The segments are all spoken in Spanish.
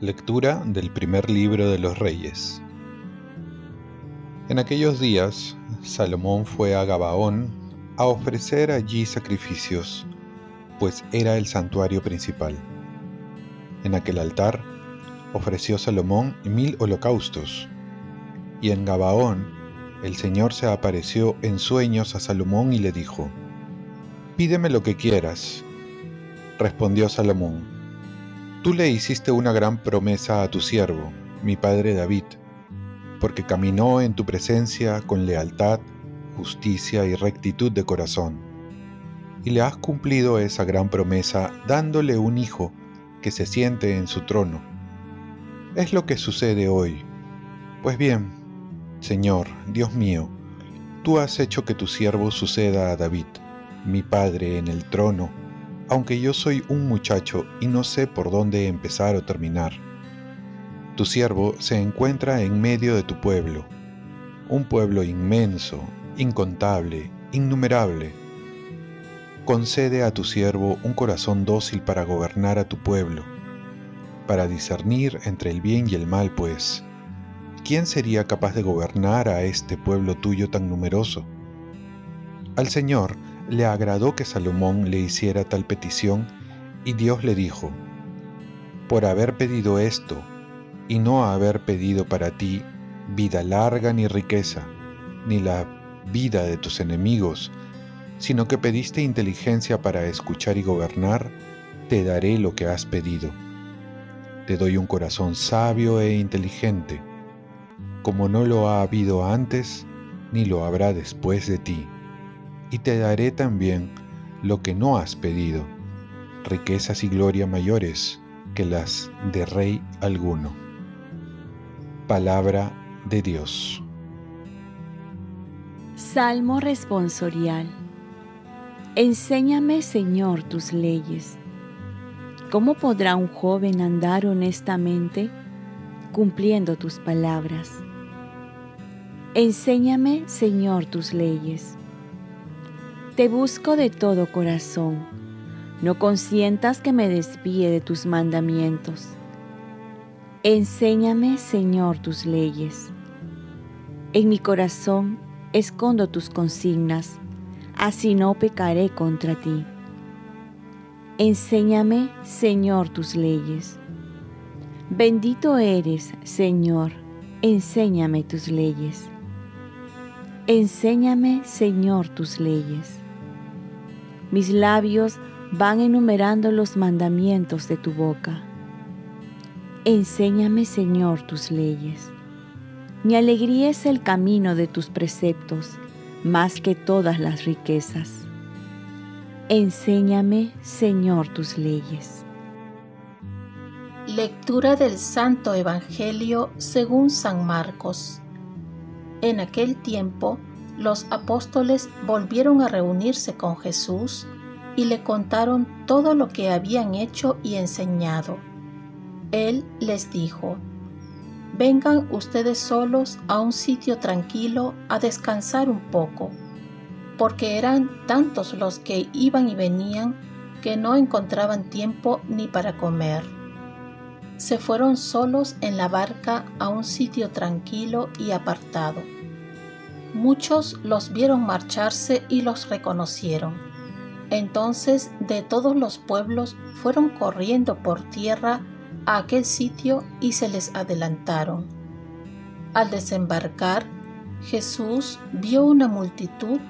Lectura del primer libro de los Reyes. En aquellos días, Salomón fue a Gabaón a ofrecer allí sacrificios, pues era el santuario principal. En aquel altar ofreció Salomón mil holocaustos, y en Gabaón el Señor se apareció en sueños a Salomón y le dijo, Pídeme lo que quieras. Respondió Salomón, Tú le hiciste una gran promesa a tu siervo, mi padre David, porque caminó en tu presencia con lealtad, justicia y rectitud de corazón. Y le has cumplido esa gran promesa dándole un hijo que se siente en su trono. Es lo que sucede hoy. Pues bien, Señor, Dios mío, tú has hecho que tu siervo suceda a David, mi padre en el trono, aunque yo soy un muchacho y no sé por dónde empezar o terminar. Tu siervo se encuentra en medio de tu pueblo, un pueblo inmenso, incontable, innumerable. Concede a tu siervo un corazón dócil para gobernar a tu pueblo, para discernir entre el bien y el mal, pues, ¿quién sería capaz de gobernar a este pueblo tuyo tan numeroso? Al Señor le agradó que Salomón le hiciera tal petición y Dios le dijo, por haber pedido esto y no haber pedido para ti vida larga ni riqueza, ni la vida de tus enemigos, sino que pediste inteligencia para escuchar y gobernar, te daré lo que has pedido. Te doy un corazón sabio e inteligente, como no lo ha habido antes, ni lo habrá después de ti y te daré también lo que no has pedido, riquezas y gloria mayores que las de rey alguno. Palabra de Dios. Salmo responsorial. Enséñame, Señor, tus leyes. ¿Cómo podrá un joven andar honestamente cumpliendo tus palabras? Enséñame, Señor, tus leyes te busco de todo corazón. No consientas que me desvíe de tus mandamientos. Enséñame, Señor, tus leyes. En mi corazón escondo tus consignas, así no pecaré contra ti. Enséñame, Señor, tus leyes. Bendito eres, Señor, enséñame tus leyes. Enséñame, Señor, tus leyes. Mis labios van enumerando los mandamientos de tu boca. Enséñame, Señor, tus leyes. Mi alegría es el camino de tus preceptos, más que todas las riquezas. Enséñame, Señor, tus leyes. Lectura del Santo Evangelio según San Marcos. En aquel tiempo, los apóstoles volvieron a reunirse con Jesús y le contaron todo lo que habían hecho y enseñado. Él les dijo, Vengan ustedes solos a un sitio tranquilo a descansar un poco, porque eran tantos los que iban y venían que no encontraban tiempo ni para comer. Se fueron solos en la barca a un sitio tranquilo y apartado Muchos los vieron marcharse y los reconocieron. Entonces de todos los pueblos fueron corriendo por tierra a aquel sitio y se les adelantaron. Al desembarcar, Jesús vio una multitud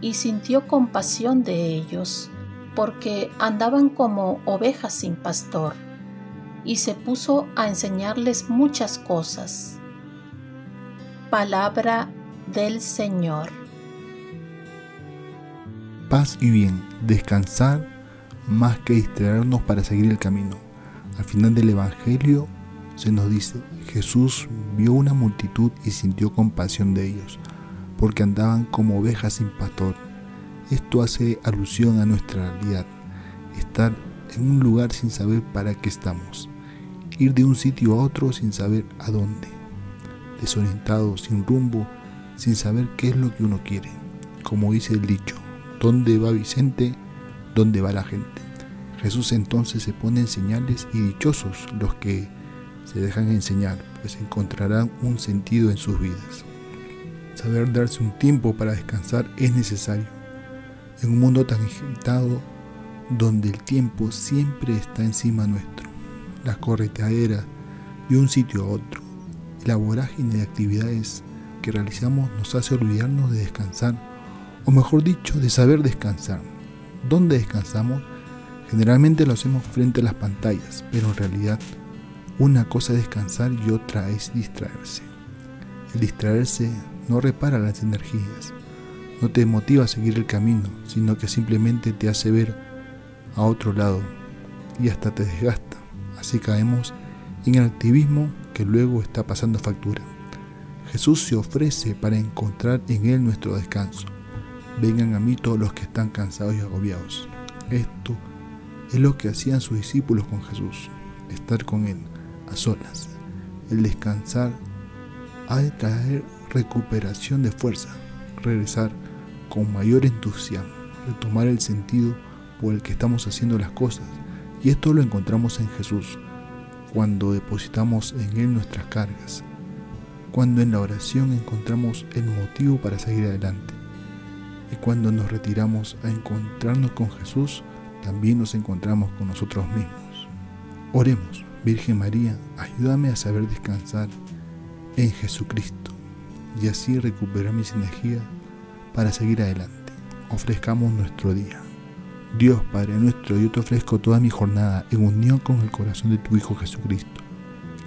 y sintió compasión de ellos, porque andaban como ovejas sin pastor, y se puso a enseñarles muchas cosas. Palabra del Señor. Paz y bien, descansar más que distraernos para seguir el camino. Al final del Evangelio se nos dice, Jesús vio una multitud y sintió compasión de ellos, porque andaban como ovejas sin pastor. Esto hace alusión a nuestra realidad, estar en un lugar sin saber para qué estamos, ir de un sitio a otro sin saber a dónde, desorientados, sin rumbo, sin saber qué es lo que uno quiere. Como dice el dicho, ¿dónde va Vicente? ¿Dónde va la gente? Jesús entonces se pone en señales y dichosos los que se dejan enseñar, pues encontrarán un sentido en sus vidas. Saber darse un tiempo para descansar es necesario. En un mundo tan agitado, donde el tiempo siempre está encima nuestro, las correteaderas de un sitio a otro, la vorágine de actividades que realizamos nos hace olvidarnos de descansar, o mejor dicho, de saber descansar. ¿Dónde descansamos? Generalmente lo hacemos frente a las pantallas, pero en realidad una cosa es descansar y otra es distraerse. El distraerse no repara las energías, no te motiva a seguir el camino, sino que simplemente te hace ver a otro lado y hasta te desgasta. Así caemos en el activismo que luego está pasando factura. Jesús se ofrece para encontrar en Él nuestro descanso. Vengan a mí todos los que están cansados y agobiados. Esto es lo que hacían sus discípulos con Jesús, estar con Él, a solas. El descansar ha de traer recuperación de fuerza, regresar con mayor entusiasmo, retomar el sentido por el que estamos haciendo las cosas. Y esto lo encontramos en Jesús, cuando depositamos en Él nuestras cargas, cuando en la oración encontramos el motivo para seguir adelante. Y cuando nos retiramos a encontrarnos con Jesús, también nos encontramos con nosotros mismos. Oremos, Virgen María, ayúdame a saber descansar en Jesucristo y así recuperar mis energías para seguir adelante. Ofrezcamos nuestro día. Dios Padre nuestro, yo te ofrezco toda mi jornada en unión con el corazón de tu Hijo Jesucristo,